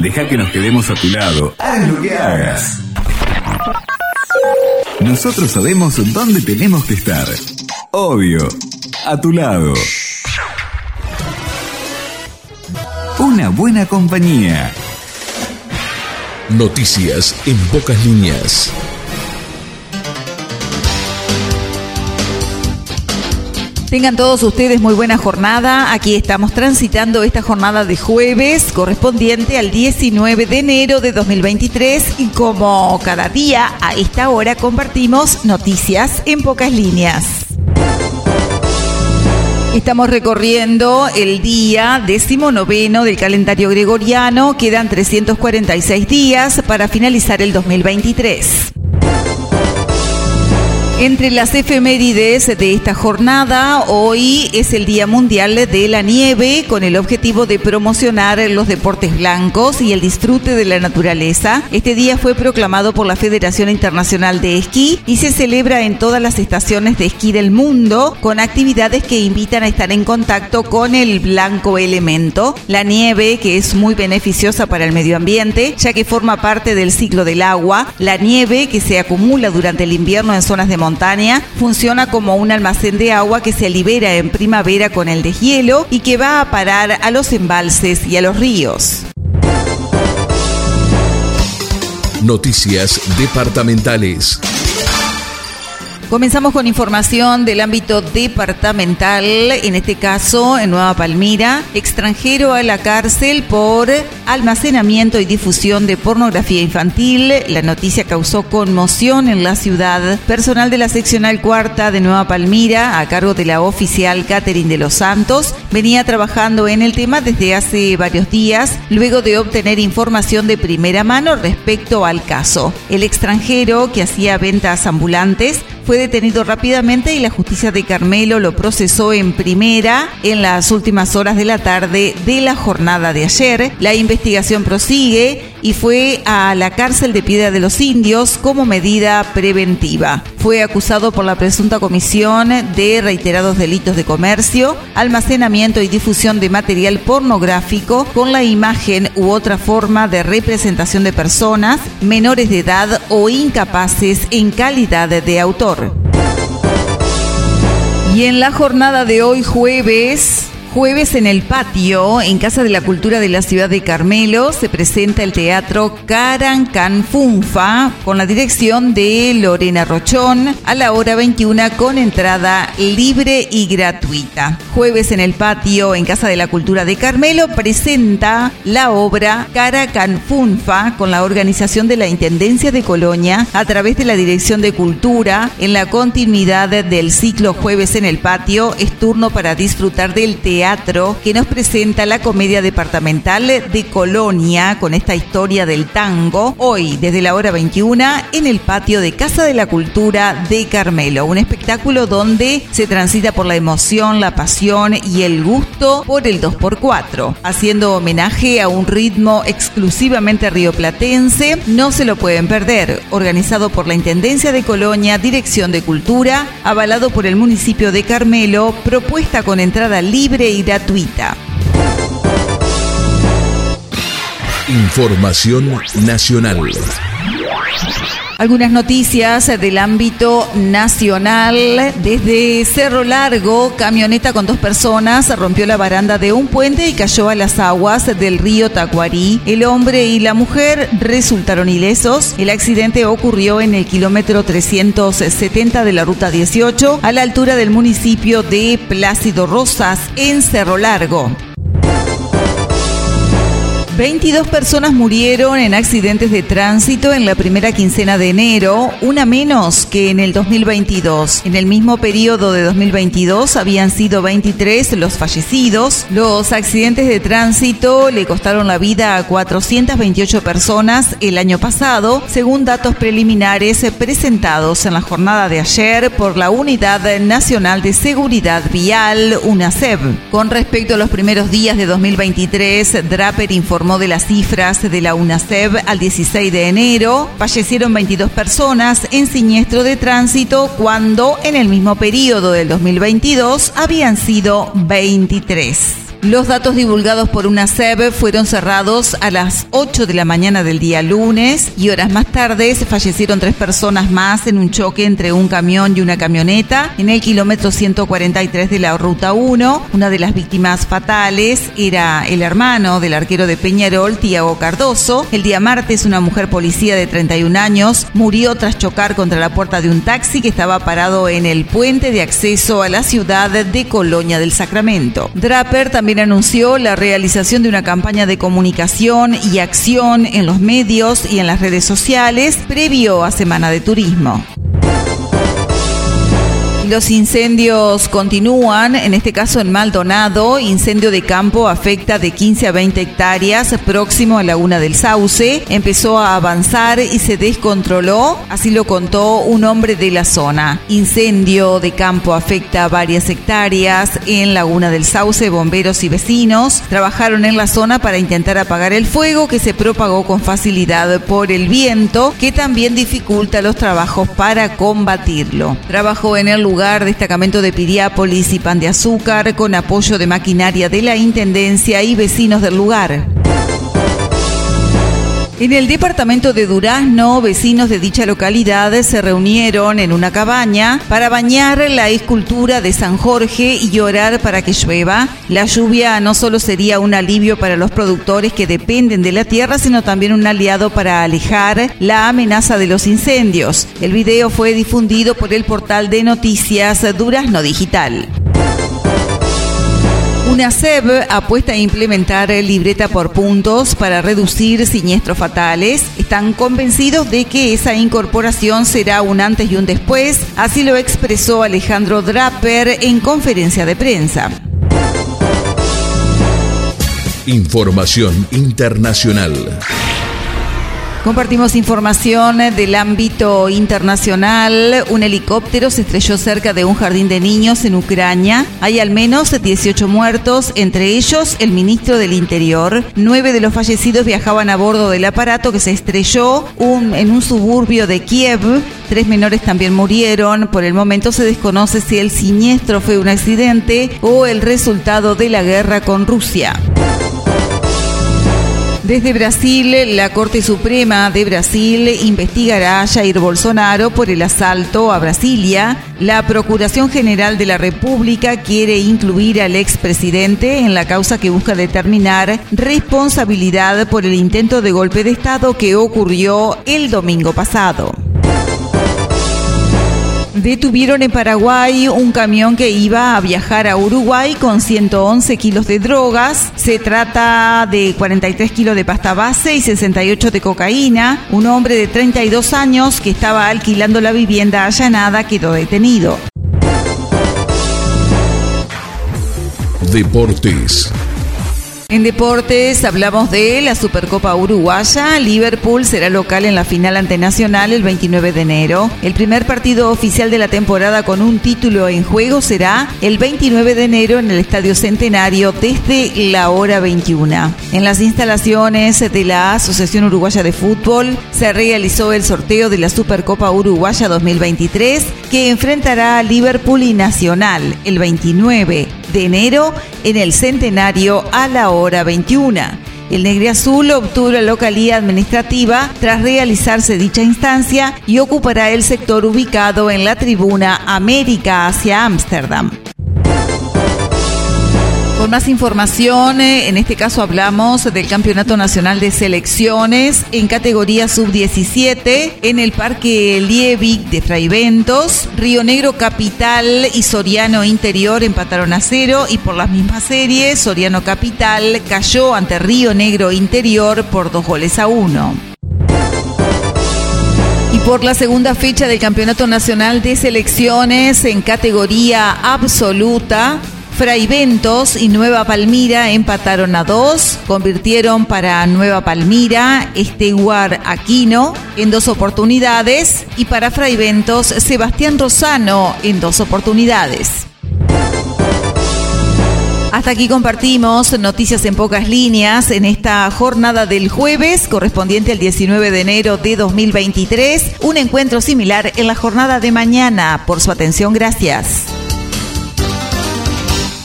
Deja que nos quedemos a tu lado. Haz lo que hagas. Nosotros sabemos dónde tenemos que estar. Obvio, a tu lado. Una buena compañía. Noticias en pocas líneas. Tengan todos ustedes muy buena jornada. Aquí estamos transitando esta jornada de jueves correspondiente al 19 de enero de 2023 y como cada día a esta hora compartimos noticias en pocas líneas. Estamos recorriendo el día decimonoveno del calendario gregoriano. Quedan 346 días para finalizar el 2023. Entre las efemérides de esta jornada, hoy es el Día Mundial de la Nieve con el objetivo de promocionar los deportes blancos y el disfrute de la naturaleza. Este día fue proclamado por la Federación Internacional de Esquí y se celebra en todas las estaciones de esquí del mundo con actividades que invitan a estar en contacto con el blanco elemento. La nieve, que es muy beneficiosa para el medio ambiente, ya que forma parte del ciclo del agua. La nieve que se acumula durante el invierno en zonas de montaña funciona como un almacén de agua que se libera en primavera con el deshielo y que va a parar a los embalses y a los ríos. Noticias departamentales. Comenzamos con información del ámbito departamental, en este caso en Nueva Palmira, extranjero a la cárcel por almacenamiento y difusión de pornografía infantil. La noticia causó conmoción en la ciudad. Personal de la seccional cuarta de Nueva Palmira, a cargo de la oficial Catherine de los Santos, venía trabajando en el tema desde hace varios días, luego de obtener información de primera mano respecto al caso. El extranjero que hacía ventas ambulantes fue detenido rápidamente y la justicia de Carmelo lo procesó en primera en las últimas horas de la tarde de la jornada de ayer. La investigación prosigue y fue a la cárcel de Piedra de los Indios como medida preventiva. Fue acusado por la presunta comisión de reiterados delitos de comercio, almacenamiento y difusión de material pornográfico con la imagen u otra forma de representación de personas menores de edad o incapaces en calidad de autor. Y en la jornada de hoy jueves, Jueves en el patio, en Casa de la Cultura de la Ciudad de Carmelo, se presenta el teatro Carancanfunfa con la dirección de Lorena Rochón a la hora 21 con entrada libre y gratuita. Jueves en el patio, en Casa de la Cultura de Carmelo, presenta la obra Caracanfunfa con la organización de la Intendencia de Colonia a través de la Dirección de Cultura en la continuidad del ciclo Jueves en el patio. Es turno para disfrutar del teatro que nos presenta la comedia departamental de Colonia con esta historia del tango, hoy desde la hora 21 en el patio de Casa de la Cultura de Carmelo, un espectáculo donde se transita por la emoción, la pasión y el gusto por el 2x4, haciendo homenaje a un ritmo exclusivamente rioplatense, no se lo pueden perder, organizado por la Intendencia de Colonia, Dirección de Cultura, avalado por el municipio de Carmelo, propuesta con entrada libre y gratuita. Información nacional. Algunas noticias del ámbito nacional. Desde Cerro Largo, camioneta con dos personas rompió la baranda de un puente y cayó a las aguas del río Tacuarí. El hombre y la mujer resultaron ilesos. El accidente ocurrió en el kilómetro 370 de la ruta 18, a la altura del municipio de Plácido Rosas, en Cerro Largo. 22 personas murieron en accidentes de tránsito en la primera quincena de enero, una menos que en el 2022. En el mismo periodo de 2022 habían sido 23 los fallecidos. Los accidentes de tránsito le costaron la vida a 428 personas el año pasado, según datos preliminares presentados en la jornada de ayer por la Unidad Nacional de Seguridad Vial, UNACEB. Con respecto a los primeros días de 2023, Draper informó de las cifras de la UNACEB al 16 de enero. Fallecieron 22 personas en siniestro de tránsito cuando en el mismo periodo del 2022 habían sido 23. Los datos divulgados por una SEB fueron cerrados a las 8 de la mañana del día lunes y horas más tarde se fallecieron tres personas más en un choque entre un camión y una camioneta en el kilómetro 143 de la ruta 1. Una de las víctimas fatales era el hermano del arquero de Peñarol, Tiago Cardoso. El día martes una mujer policía de 31 años murió tras chocar contra la puerta de un taxi que estaba parado en el puente de acceso a la ciudad de Colonia del Sacramento. Draper también anunció la realización de una campaña de comunicación y acción en los medios y en las redes sociales previo a Semana de Turismo. Los incendios continúan, en este caso en Maldonado, incendio de campo afecta de 15 a 20 hectáreas próximo a Laguna del Sauce. Empezó a avanzar y se descontroló, así lo contó un hombre de la zona. Incendio de campo afecta varias hectáreas en Laguna del Sauce. Bomberos y vecinos trabajaron en la zona para intentar apagar el fuego que se propagó con facilidad por el viento, que también dificulta los trabajos para combatirlo. Trabajó en el lugar destacamento de Piriápolis y Pan de Azúcar con apoyo de maquinaria de la Intendencia y vecinos del lugar. En el departamento de Durazno, vecinos de dicha localidad se reunieron en una cabaña para bañar la escultura de San Jorge y orar para que llueva. La lluvia no solo sería un alivio para los productores que dependen de la tierra, sino también un aliado para alejar la amenaza de los incendios. El video fue difundido por el portal de noticias Durazno Digital. Una SEB apuesta a implementar libreta por puntos para reducir siniestros fatales. Están convencidos de que esa incorporación será un antes y un después, así lo expresó Alejandro Draper en conferencia de prensa. Información internacional. Compartimos información del ámbito internacional. Un helicóptero se estrelló cerca de un jardín de niños en Ucrania. Hay al menos 18 muertos, entre ellos el ministro del Interior. Nueve de los fallecidos viajaban a bordo del aparato que se estrelló en un suburbio de Kiev. Tres menores también murieron. Por el momento se desconoce si el siniestro fue un accidente o el resultado de la guerra con Rusia. Desde Brasil, la Corte Suprema de Brasil investigará a Jair Bolsonaro por el asalto a Brasilia. La Procuración General de la República quiere incluir al expresidente en la causa que busca determinar responsabilidad por el intento de golpe de Estado que ocurrió el domingo pasado. Detuvieron en Paraguay un camión que iba a viajar a Uruguay con 111 kilos de drogas. Se trata de 43 kilos de pasta base y 68 de cocaína. Un hombre de 32 años que estaba alquilando la vivienda allanada quedó detenido. Deportes. En deportes hablamos de la Supercopa Uruguaya. Liverpool será local en la final ante Nacional el 29 de enero. El primer partido oficial de la temporada con un título en juego será el 29 de enero en el Estadio Centenario desde la hora 21. En las instalaciones de la Asociación Uruguaya de Fútbol se realizó el sorteo de la Supercopa Uruguaya 2023 que enfrentará a Liverpool y Nacional el 29 de enero en el Centenario a la hora 21. El Negre Azul obtuvo la localía administrativa tras realizarse dicha instancia y ocupará el sector ubicado en la tribuna América hacia Ámsterdam. Con más información, eh, en este caso hablamos del Campeonato Nacional de Selecciones en categoría sub-17 en el Parque Liebig de Fraiventos. Río Negro Capital y Soriano Interior empataron a cero y por las mismas series, Soriano Capital cayó ante Río Negro Interior por dos goles a uno. Y por la segunda fecha del Campeonato Nacional de Selecciones en categoría absoluta, Fraiventos y Nueva Palmira empataron a dos, convirtieron para Nueva Palmira Esteguar Aquino en dos oportunidades y para Fraiventos Sebastián Rosano en dos oportunidades. Hasta aquí compartimos noticias en pocas líneas en esta jornada del jueves correspondiente al 19 de enero de 2023. Un encuentro similar en la jornada de mañana. Por su atención, gracias.